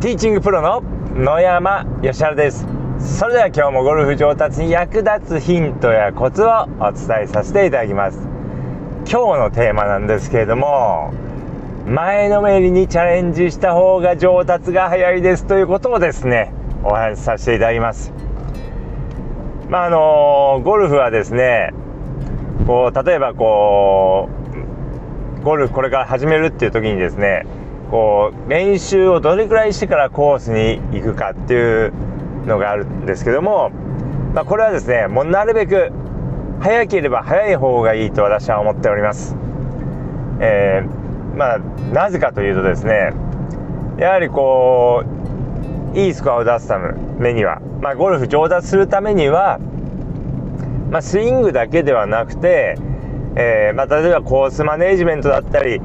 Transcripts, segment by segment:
ティーチングプロの野山義晴です。それでは今日もゴルフ上達に役立つヒントやコツをお伝えさせていただきます。今日のテーマなんですけれども前のめりにチャレンジした方が上達が早いですということをですねお話しさせていただきます。まああのゴルフはですねこう例えばこうゴルフこれから始めるっていう時にですねこう練習をどれくらいしてからコースに行くかっていうのがあるんですけども、まあ、これはですねもうなるべく早ければ早い方がいいと私は思っております。えー、まあなぜかというとですねやはりこういいスコアを出すためには、まあ、ゴルフ上達するためには、まあ、スイングだけではなくて、えー、ま、例えばコースマネジメントだったり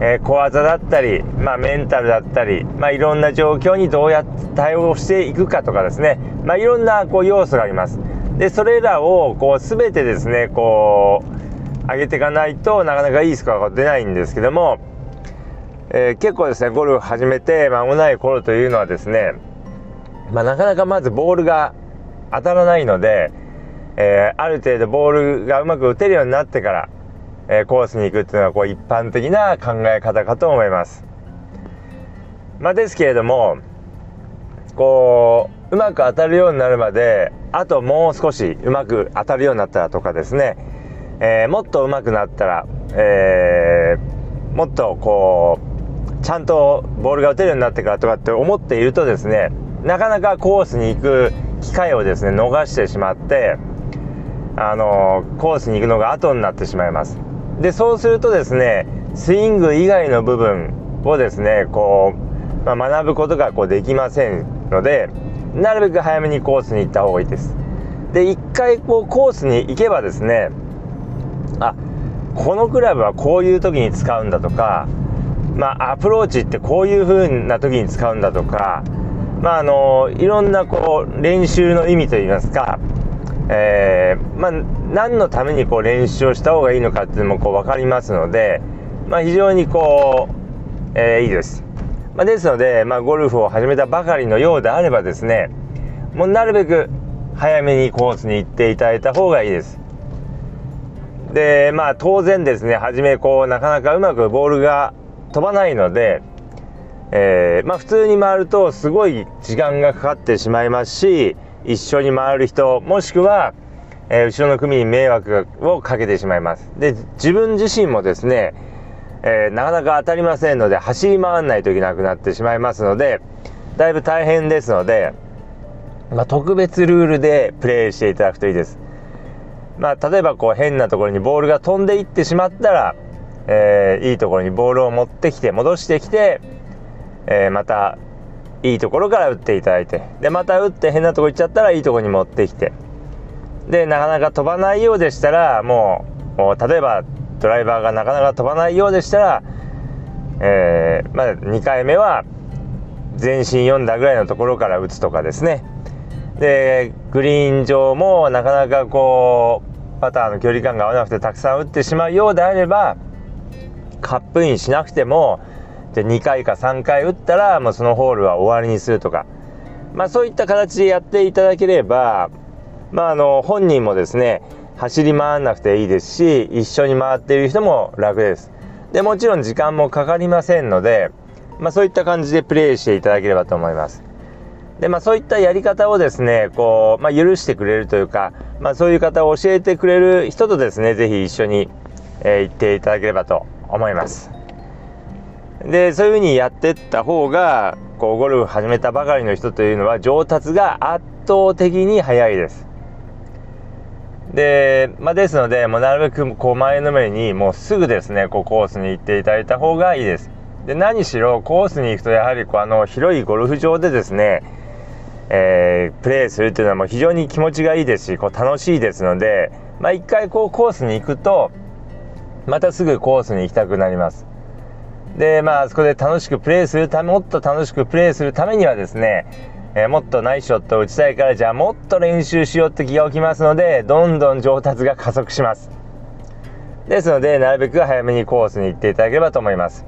えー、小技だったり、まあ、メンタルだったり、まあ、いろんな状況にどうやって対応していくかとかですね、まあ、いろんなこう要素があります。でそれらをこう全てですねこう上げていかないとなかなかいいスコアが出ないんですけども、えー、結構ですねゴルフ始めて間もない頃というのはですね、まあ、なかなかまずボールが当たらないので、えー、ある程度ボールがうまく打てるようになってからえコースに行くっていうのはこう一般的な考え方かと思います。まあ、ですけれどもこううまく当たるようになるまであともう少しうまく当たるようになったらとかですね、えー、もっとうまくなったら、えー、もっとこうちゃんとボールが打てるようになってからとかって思っているとですねなかなかコースに行く機会をですね逃してしまってあのコースに行くのが後になってしまいます。でそうするとですねスイング以外の部分をですねこう、まあ、学ぶことがこうできませんのでなるべく早めにコースに行った方がいいです。で一回こうコースに行けばですねあこのクラブはこういう時に使うんだとかまあアプローチってこういう風な時に使うんだとかまああのいろんなこう練習の意味といいますかえー、まあ、何のためにこう練習をした方がいいのかっていうのもこう分かりますので、まあ、非常にこう、えー、いいです。まあ、ですので、まあ、ゴルフを始めたばかりのようであればですねもうなるべく早めにコースに行っていただいた方がいいです。でまあ当然ですね初めこうなかなかうまくボールが飛ばないので、えー、まあ、普通に回るとすごい時間がかかってしまいますし一緒に回る人もしくは、えー、後ろの組に迷惑をかけてしまいます。で自分自身もですね、えー、なかなか当たりませんので走り回らないといけなくなってしまいますのでだいぶ大変ですので、まあ、特別ルールでプレーしていただくといいです。まあ、例えばこう変なところにボールが飛んでいってしまったら、えー、いいところにボールを持ってきて戻してきて、えー、またいいところから打っていただいて。でまた打って変なとこ行っちゃったらいいとこに持ってきて。でなかなか飛ばないようでしたらもう例えばドライバーがなかなか飛ばないようでしたら、えー、まあ、2回目は全身読んだぐらいのところから打つとかですね。でグリーン上もなかなかこうパターの距離感が合わなくてたくさん打ってしまうようであればカップインしなくてもで2回か3回打ったらもうそのホールは終わりにするとか、まあ、そういった形でやっていただければ、まあ、あの本人もですね走り回らなくていいですし一緒に回っている人も楽です。でもちろん時間もかかりませんので、まあ、そういった感じでプレイしていただければと思います。でまあそういったやり方をですねこう、まあ、許してくれるというか、まあ、そういう方を教えてくれる人とですね是非一緒に、えー、行っていただければと思います。でそういうふうにやってった方がこうゴルフ始めたばかりの人というのは上達が圧倒的に早いです。で、まあ、ですのでもうなるべくこう前のめりにもうすぐですねこうコースに行っていただいた方がいいです。で何しろコースに行くとやはりこうあの広いゴルフ場でですね、えー、プレーするっていうのはもう非常に気持ちがいいですしこう楽しいですので、まあ、回こうコースに行くとまたすぐコースに行きたくなります。で、まあ、そこで楽しくプレーするため、もっと楽しくプレーするためにはですね、えー、もっとナイスショットを打ちたいから、じゃあもっと練習しようって気が起きますので、どんどん上達が加速します。ですので、なるべく早めにコースに行っていただければと思います。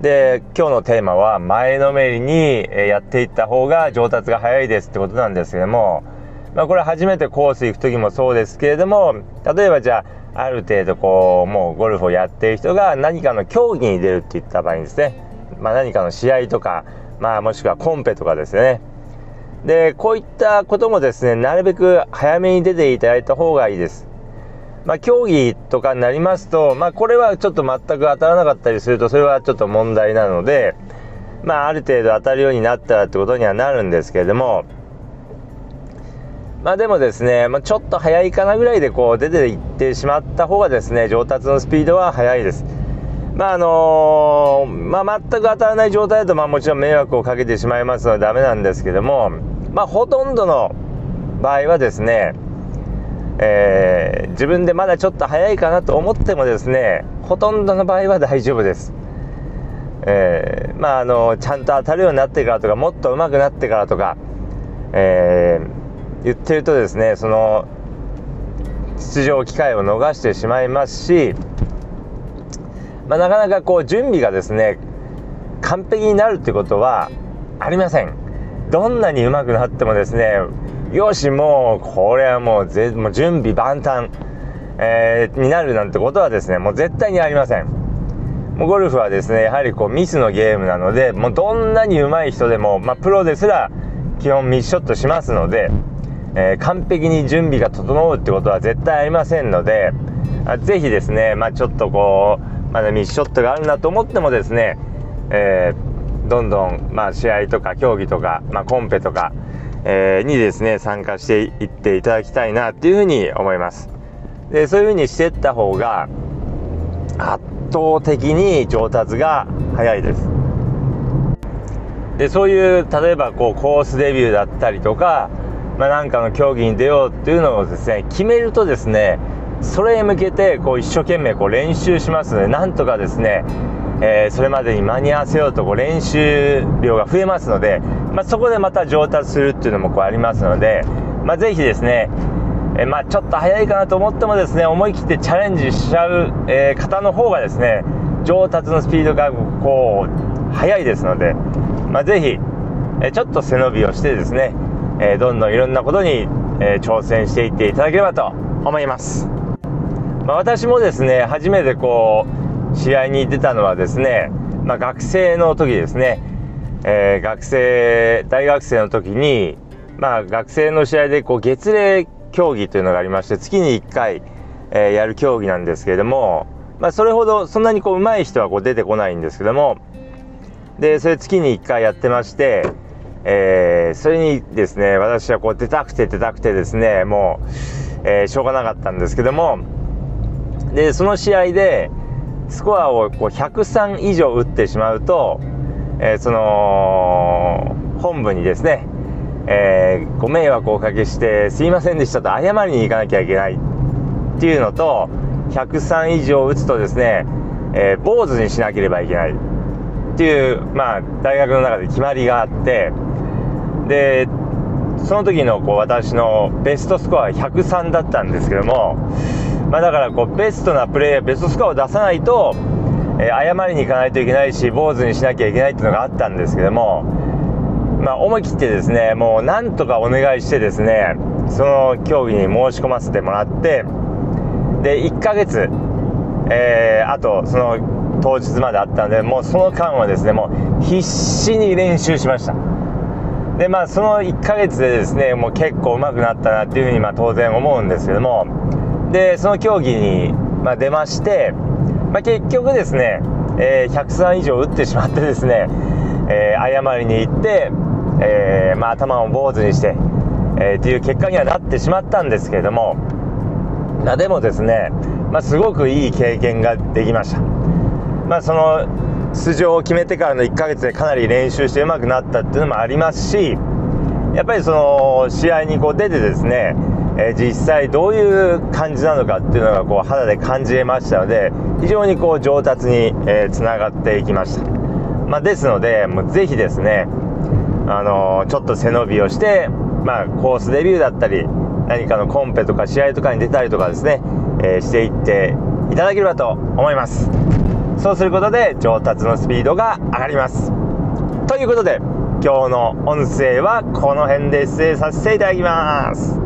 で今日のテーマは前のめりにやっていった方が上達が早いですってことなんですけども、まあ、これ初めてコース行く時もそうですけれども例えばじゃあある程度こうもうゴルフをやっている人が何かの競技に出るって言った場合にですね、まあ、何かの試合とか、まあ、もしくはコンペとかですね。でこういったこともですねなるべく早めに出ていただいた方がいいです。まあ、競技とかになりますと、まあ、これはちょっと全く当たらなかったりすると、それはちょっと問題なので、まあ、ある程度当たるようになったらってことにはなるんですけれども、まあでもですね、まあ、ちょっと早いかなぐらいでこう出ていってしまった方がですね、上達のスピードは速いです。まああのー、まあ、全く当たらない状態だと、まあもちろん迷惑をかけてしまいますのでダメなんですけども、まあほとんどの場合はですね、えー、自分でまだちょっと早いかなと思ってもですねほとんどの場合は大丈夫です、えー、まああのちゃんと当たるようになってからとかもっと上手くなってからとか、えー、言ってるとですねその出場機会を逃してしまいますし、まあ、なかなかこう準備がですね完璧になるってことはありませんどんなに上手くなってもですねよし、もう、これはもうぜ、もう準備万端、えー、になるなんてことはですね、もう絶対にありません。もうゴルフはですね、やはりこうミスのゲームなので、もうどんなに上手い人でも、まあ、プロですら基本ミスショットしますので、えー、完璧に準備が整うってことは絶対ありませんので、あぜひですね、まあ、ちょっとこう、まだミスショットがあるなと思ってもですね、えー、どんどん、まあ、試合とか競技とか、まあ、コンペとか、えー、にですね、参加していっていただきたいなっていうふうに思います。で、そういうふうにしていった方が、圧倒的に上達が早いです。で、そういう、例えばこう、コースデビューだったりとか、まあ、なんかの競技に出ようっていうのをですね、決めるとですね、それへ向けてこう一生懸命こう練習しますので、なんとかですね、えー、それまでに間に合わせようとこう練習量が増えますので、まあ、そこでまた上達するっていうのもこうありますので、まあ、ぜひですね、え、まあ、ちょっと早いかなと思ってもですね思い切ってチャレンジしちゃう、えー、方の方がですね上達のスピードがこう速いですので、まあ、ぜひ、えちょっと背伸びをしてですね、えどんどんいろんなことに、え挑戦していっていただければと思います。まあ、私もですね初めてこう試合に出たのはですね、まあ、学生の時ですね、えー、学生大学生の時に、まあ、学生の試合でこう月齢競技というのがありまして月に1回、えー、やる競技なんですけれども、まあ、それほどそんなにこう上手い人はこう出てこないんですけどもでそれ月に1回やってまして、えー、それにですね私はこう出たくて出たくてですねもう、えー、しょうがなかったんですけどもでその試合で、スコアをこう103以上打ってしまうと、えー、その本部にですね、えー、ご迷惑をおかけしてすいませんでしたと謝りに行かなきゃいけないっていうのと103以上打つとですね、えー、坊主にしなければいけないっていうまあ大学の中で決まりがあってでその時のこう私のベストスコアは103だったんですけどもまあ、だからこうベストなプレーヤーベストスコアを出さないと、えー、謝りに行かないといけないし坊主にしなきゃいけないっていうのがあったんですけども、まあ、思い切ってですねもうなんとかお願いしてですねその競技に申し込ませてもらってで1ヶ月、えー、あとその当日まであったのでもうその間はですねもう必死に練習しました。でまあその1ヶ月でですねもう結構上手くなったなっていうふうにまあ当然思うんですけどもでその競技に、ま、出まして、まあ、結局ですね、えー、103以上打ってしまってですね、えー、謝りに行って、えー、まあ、頭を坊主にして、えー、っていう結果にはなってしまったんですけれども、まあ、でもですね、ま、すごくいい経験ができました。まあ、その出場を決めてからの1ヶ月でかなり練習して上手くなったっていうのもありますしやっぱりその試合にこう出てですねえ、実際どういう感じなのかっていうのがこう肌で感じれましたので非常にこう上達につな、がっていきました、まあ、ですのでもうぜひですねあの、ちょっと背伸びをして、まあ、コースデビューだったり何かのコンペとか試合とかに出たりとかですね、えしていっていただければと思います。そうすることで上達のスピードが上がります。ということで今日の音声はこの辺で失礼させていただきます。